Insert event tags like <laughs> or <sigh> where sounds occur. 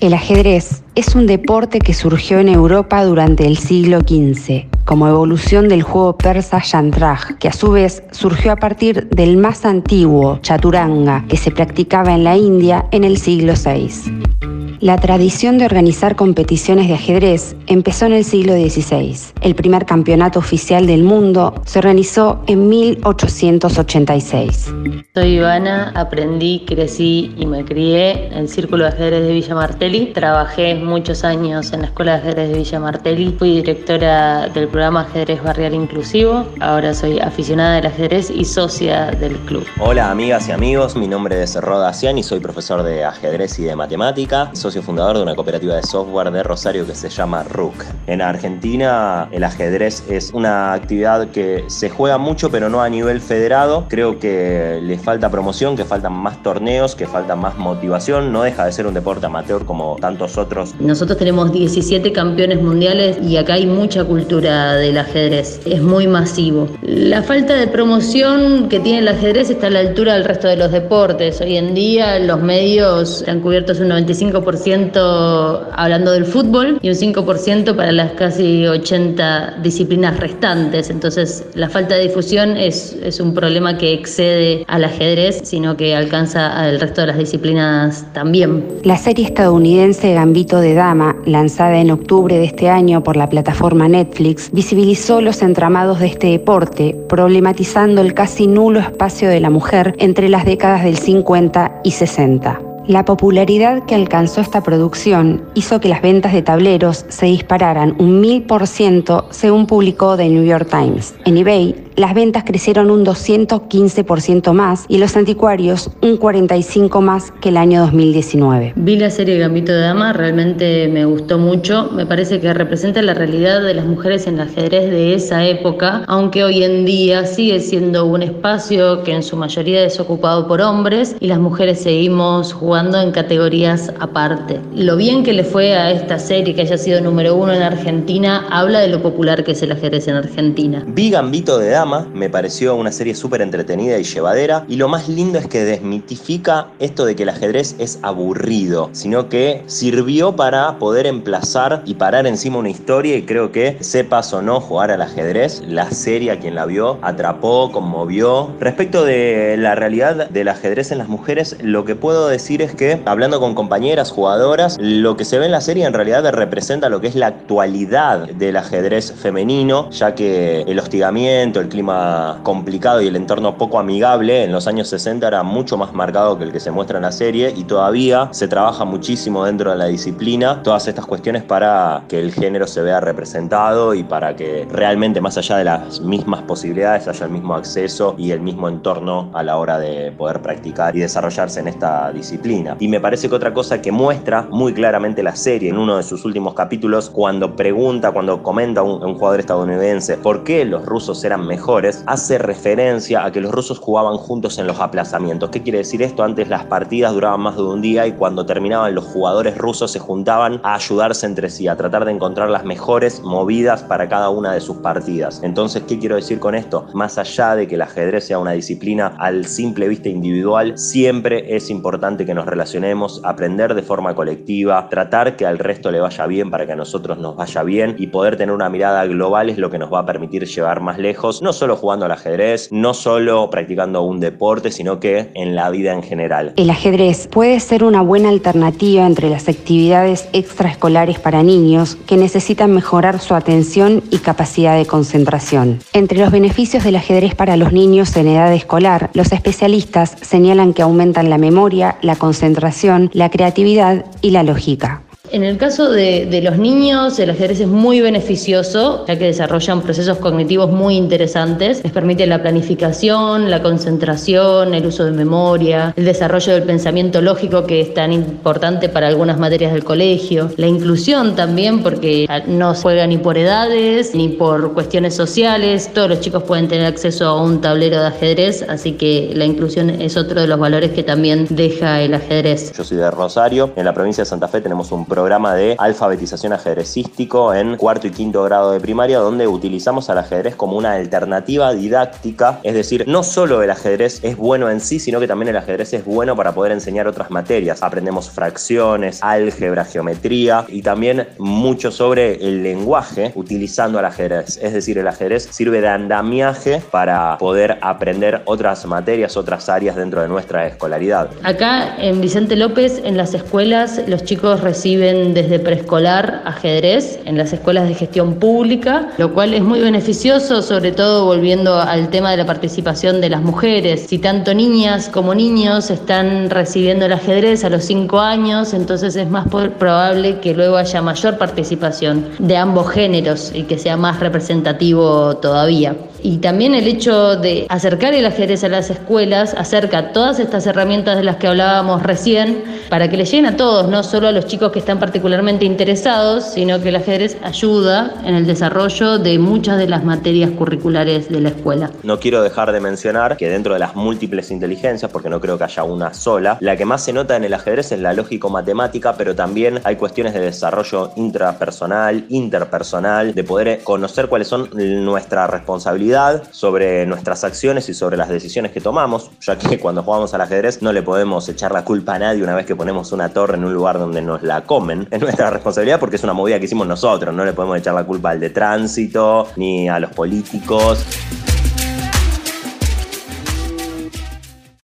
El ajedrez es un deporte que surgió en Europa durante el siglo XV como evolución del juego persa Chandraj, que a su vez surgió a partir del más antiguo Chaturanga, que se practicaba en la India en el siglo VI. La tradición de organizar competiciones de ajedrez empezó en el siglo XVI. El primer campeonato oficial del mundo se organizó en 1886. Soy Ivana, aprendí, crecí y me crié en el Círculo de Ajedrez de Villa Martelli. Trabajé muchos años en la Escuela de Ajedrez de Villa Martelli. Fui directora del programa Ajedrez Barrial Inclusivo. Ahora soy aficionada del ajedrez y socia del club. Hola amigas y amigos, mi nombre es Roda Cian y soy profesor de ajedrez y de matemática socio fundador de una cooperativa de software de Rosario que se llama RUC. En Argentina el ajedrez es una actividad que se juega mucho pero no a nivel federado. Creo que le falta promoción, que faltan más torneos, que falta más motivación. No deja de ser un deporte amateur como tantos otros. Nosotros tenemos 17 campeones mundiales y acá hay mucha cultura del ajedrez. Es muy masivo. La falta de promoción que tiene el ajedrez está a la altura del resto de los deportes. Hoy en día los medios han cubierto un 95% hablando del fútbol y un 5% para las casi 80 disciplinas restantes. Entonces, la falta de difusión es, es un problema que excede al ajedrez, sino que alcanza al resto de las disciplinas también. La serie estadounidense Gambito de Dama, lanzada en octubre de este año por la plataforma Netflix, visibilizó los entramados de este deporte, problematizando el casi nulo espacio de la mujer entre las décadas del 50 y 60. La popularidad que alcanzó esta producción hizo que las ventas de tableros se dispararan un 1000% según publicó The New York Times. En eBay, las ventas crecieron un 215% más y los anticuarios un 45% más que el año 2019. Vi la serie Gambito de Dama, realmente me gustó mucho. Me parece que representa la realidad de las mujeres en el ajedrez de esa época, aunque hoy en día sigue siendo un espacio que en su mayoría es ocupado por hombres y las mujeres seguimos jugando en categorías aparte. Lo bien que le fue a esta serie que haya sido número uno en Argentina habla de lo popular que es el ajedrez en Argentina. Vi Gambito de Dama me pareció una serie súper entretenida y llevadera y lo más lindo es que desmitifica esto de que el ajedrez es aburrido, sino que sirvió para poder emplazar y parar encima una historia y creo que sepas o no jugar al ajedrez, la serie a quien la vio atrapó, conmovió. Respecto de la realidad del ajedrez en las mujeres, lo que puedo decir es que hablando con compañeras jugadoras, lo que se ve en la serie en realidad representa lo que es la actualidad del ajedrez femenino, ya que el hostigamiento, el clima complicado y el entorno poco amigable en los años 60 era mucho más marcado que el que se muestra en la serie y todavía se trabaja muchísimo dentro de la disciplina todas estas cuestiones para que el género se vea representado y para que realmente más allá de las mismas posibilidades haya el mismo acceso y el mismo entorno a la hora de poder practicar y desarrollarse en esta disciplina. Y me parece que otra cosa que muestra muy claramente la serie en uno de sus últimos capítulos cuando pregunta, cuando comenta un, un jugador estadounidense por qué los rusos eran mejores hace referencia a que los rusos jugaban juntos en los aplazamientos. ¿Qué quiere decir esto? Antes las partidas duraban más de un día y cuando terminaban los jugadores rusos se juntaban a ayudarse entre sí, a tratar de encontrar las mejores movidas para cada una de sus partidas. Entonces, ¿qué quiero decir con esto? Más allá de que el ajedrez sea una disciplina al simple vista individual, siempre es importante que nos relacionemos, aprender de forma colectiva, tratar que al resto le vaya bien para que a nosotros nos vaya bien y poder tener una mirada global es lo que nos va a permitir llevar más lejos, no solo jugando al ajedrez, no solo practicando un deporte, sino que en la vida en general. El ajedrez puede ser una buena alternativa entre las actividades extraescolares para niños que necesitan mejorar su atención y capacidad de concentración. Entre los beneficios del ajedrez para los niños en edad escolar, los especialistas señalan que aumentan la memoria, la concentración, la creatividad y la lógica. En el caso de, los niños, el ajedrez es muy beneficioso, ya que desarrollan procesos cognitivos muy interesantes. Les permite la planificación, la concentración, el uso de memoria, el desarrollo del pensamiento lógico, que es tan importante para algunas materias del colegio. La inclusión también, porque no juega ni por edades, ni por cuestiones sociales. Todos los chicos pueden tener acceso a un tablero de ajedrez, así que la inclusión es otro de los valores que también deja el ajedrez. Yo soy de Rosario. En la provincia de Santa Fe tenemos un programa de alfabetización ajedrecístico en cuarto y quinto grado de primaria, donde utilizamos al ajedrez como una alternativa didáctica, es decir, no solo el ajedrez es bueno en sí, sino que también el ajedrez es bueno para poder enseñar otras materias. Aprendemos fracciones, álgebra, geometría y también mucho sobre el lenguaje utilizando al ajedrez. Es decir, el ajedrez sirve de andamiaje para poder aprender otras materias, otras áreas dentro de nuestra escolaridad. Acá en Vicente López, en las escuelas, los chicos reciben desde preescolar ajedrez, en las escuelas de gestión pública, lo cual es muy beneficioso, sobre todo volviendo al tema de la participación de las mujeres. Si tanto niñas como niños están recibiendo el ajedrez a los 5 años, entonces es más probable que luego haya mayor participación de ambos géneros y que sea más representativo todavía. Y también el hecho de acercar el ajedrez a las escuelas acerca todas estas herramientas de las que hablábamos recién para que le lleguen a todos, no solo a los chicos que están particularmente interesados, sino que el ajedrez ayuda en el desarrollo de muchas de las materias curriculares de la escuela. No quiero dejar de mencionar que dentro de las múltiples inteligencias, porque no creo que haya una sola, la que más se nota en el ajedrez es la lógico-matemática, pero también hay cuestiones de desarrollo intrapersonal, interpersonal, de poder conocer cuáles son nuestras responsabilidades sobre nuestras acciones y sobre las decisiones que tomamos, ya que <laughs> cuando jugamos al ajedrez no le podemos echar la culpa a nadie una vez que ponemos una torre en un lugar donde nos la comen. Es nuestra <laughs> responsabilidad porque es una movida que hicimos nosotros, no le podemos echar la culpa al de tránsito ni a los políticos.